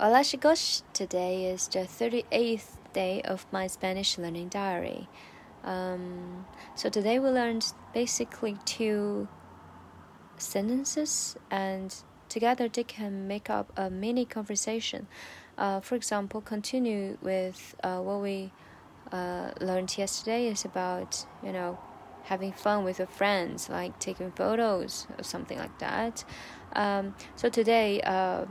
Hola chicos, today is the 38th day of my Spanish learning diary. Um, so today we learned basically two sentences and together they can make up a mini conversation. Uh, for example, continue with uh, what we uh, learned yesterday is about, you know, having fun with your friends, like taking photos or something like that. Um, so today, uh,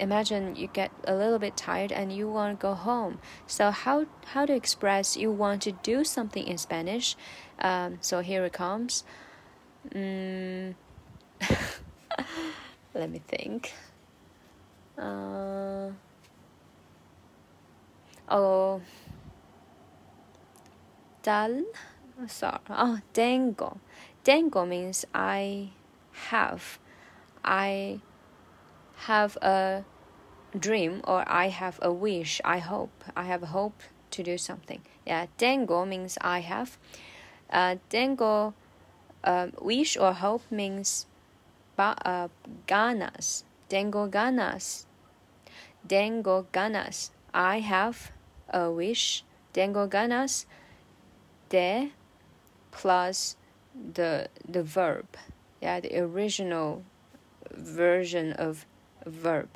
imagine you get a little bit tired and you want to go home. So how how to express you want to do something in Spanish? Um, so here it comes. Mm, let me think. Uh, oh, tal. Sorry. Oh, tengo. Tengo means I have. I have a dream or I have a wish, I hope, I have hope to do something. Yeah, tengo means I have. Uh, tengo uh, wish or hope means ba, uh, ganas. Tengo ganas. Tengo ganas. I have a wish. Tengo ganas de plus the the verb. Yeah, the original version of verb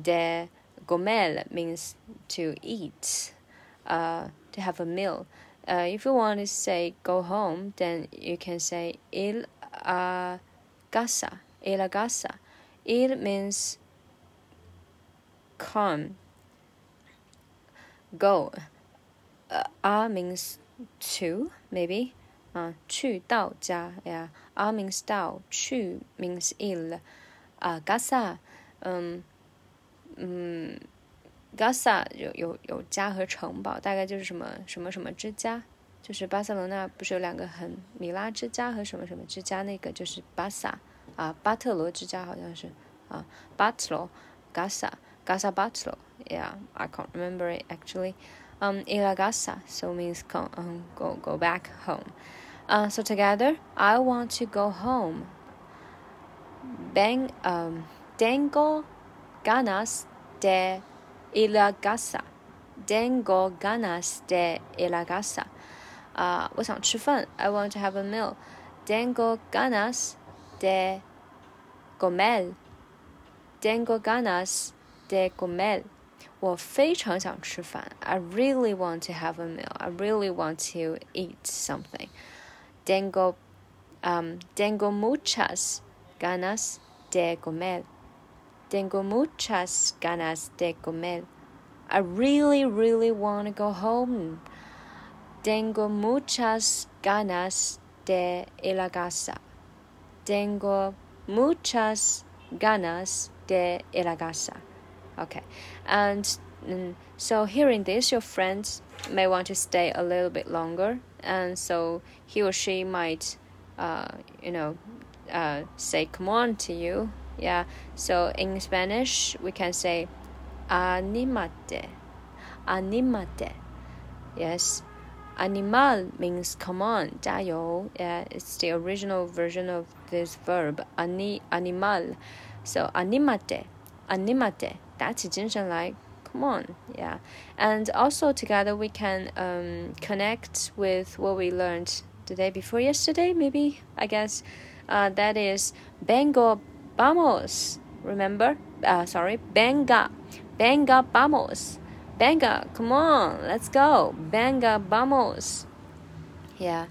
De comer means to eat, uh, to have a meal. Uh, if you want to say go home, then you can say il a casa. Il a casa. Il means come, go. Uh, a means to, maybe. Uh, 去到家, yeah. A means 到，去 means il. Uh, casa 嗯 嗯，Gasa 有有有家和城堡，大概就是什么什么什么之家，就是巴塞罗那不是有两个很米拉之家和什么什么之家，那个就是巴萨啊，巴特罗之家好像是啊，巴特罗，Gasa Gasa 巴特罗，Yeah，I can't remember it actually. Um, ila Gasa so means go um go go back home. Uh, so together, I want to go home. Bang um dangle ganas de ir a casa. Tengo ganas de ir a casa. 啊、uh,，我想吃饭。I want to have a meal. Tengo ganas de comer. Tengo ganas de comer. 我非常想吃饭。I really want to have a meal. I really want to eat something. Tengo, um, tengo muchas ganas de comer. Tengo muchas ganas de comer. I really, really want to go home. Tengo muchas ganas de ir a casa. Tengo muchas ganas de ir a casa. Okay, and mm, so hearing this, your friends may want to stay a little bit longer, and so he or she might, uh, you know, uh, say "come on" to you yeah, so in Spanish, we can say animate. Animate. Yes. Animal means come on, 加油. Yeah, it's the original version of this verb, ani, animal. So animate, animate. That's 精神来 come on, yeah. And also together we can um, connect with what we learned the day before yesterday, maybe, I guess. Uh, that is Bengo vamos. Remember? Uh, sorry, venga. Venga, vamos. Venga, come on, let's go. Venga, vamos. Yeah,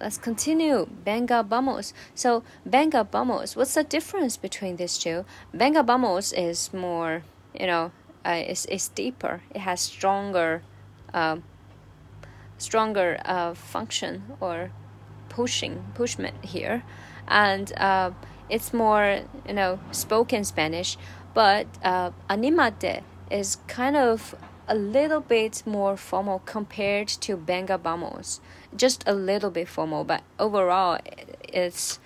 let's continue. Venga, vamos. So, venga, vamos. What's the difference between these two? Venga, vamos is more, you know, uh, it's, it's deeper. It has stronger, uh, stronger uh, function or pushing, pushment here. And uh, it's more you know spoken Spanish, but uh, animate is kind of a little bit more formal compared to venga vamos. Just a little bit formal, but overall it's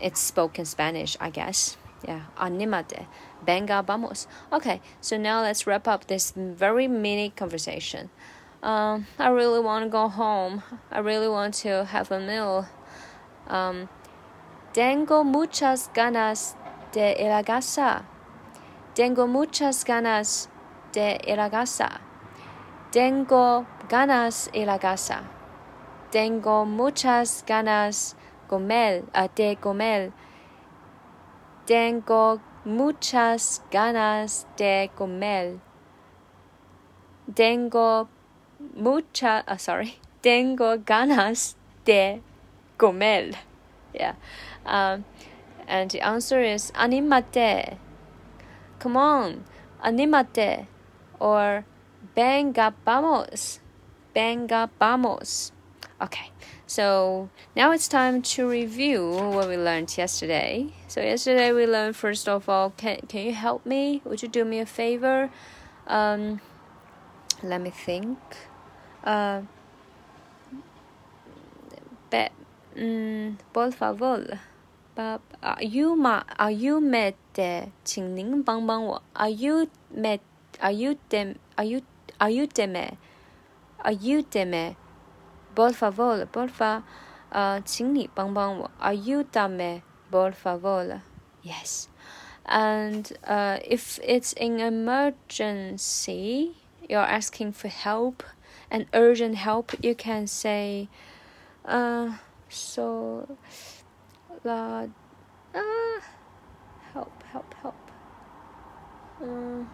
it's spoken Spanish, I guess. Yeah, animate, venga vamos. Okay, so now let's wrap up this very mini conversation. Um, I really want to go home. I really want to have a meal. Um, Tengo muchas ganas de ir a casa. Tengo muchas ganas de ir a casa. Tengo ganas ir a casa. Tengo muchas ganas comer, uh, de comer. Tengo muchas ganas de comer. Tengo mucha, uh, sorry, tengo ganas de comer. Yeah. Um, and the answer is animate. Come on, animate. Or venga vamos. Venga vamos. Okay, so now it's time to review what we learned yesterday. So yesterday we learned first of all, can can you help me? Would you do me a favor? Um, let me think. Uh, um, por favor. But are you ma? Are you met? 请您帮帮我。Are you met? Are you dem? Are you? Are you dem? Are you dem? Por favor, por favor, 呃，请你帮帮我。Are you dame? Por favor. Yes. And uh, if it's an emergency, you're asking for help, and urgent help, you can say, uh, so, la, uh, help, help, help. Uh,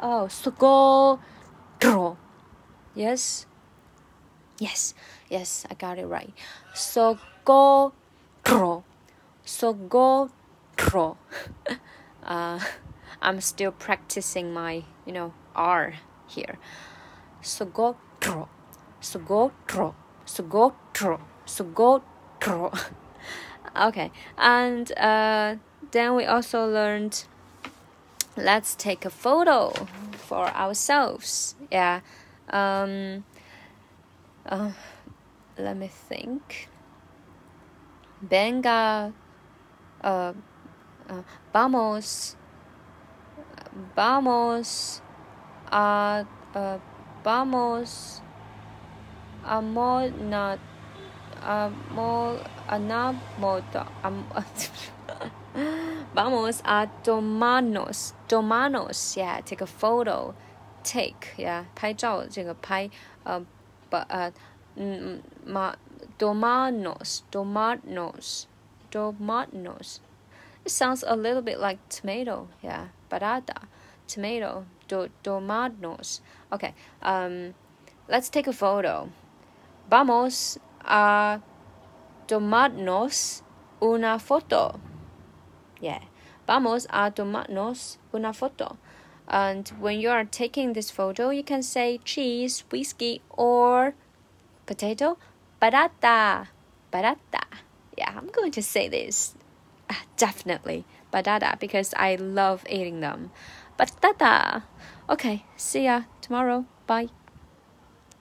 oh, socorro. Yes. Yes, yes, I got it right. Socorro. Socorro. uh, I'm still practicing my, you know, R here. Socorro. Socorro. Socorro. Socorro. okay, and uh, then we also learned let's take a photo for ourselves. Yeah. Um, uh, let me think. Venga, uh, uh, vamos, vamos a, uh, vamos a mona, a mo, a na moto, vamos a tomarnos, tomarnos, yeah, take a photo, take, yeah, 拍照这个拍，呃。but uh, ma, domanos, domanos, domanos. It sounds a little bit like tomato, yeah, barata, tomato, do, domanos. Okay, um, let's take a photo. Vamos a tomarnos una foto. Yeah, vamos a tomarnos una foto. And when you are taking this photo, you can say cheese, whiskey, or potato, barata, barata. Yeah, I'm going to say this. Ah, definitely, batata, because I love eating them. Batata. Okay, see ya tomorrow. Bye.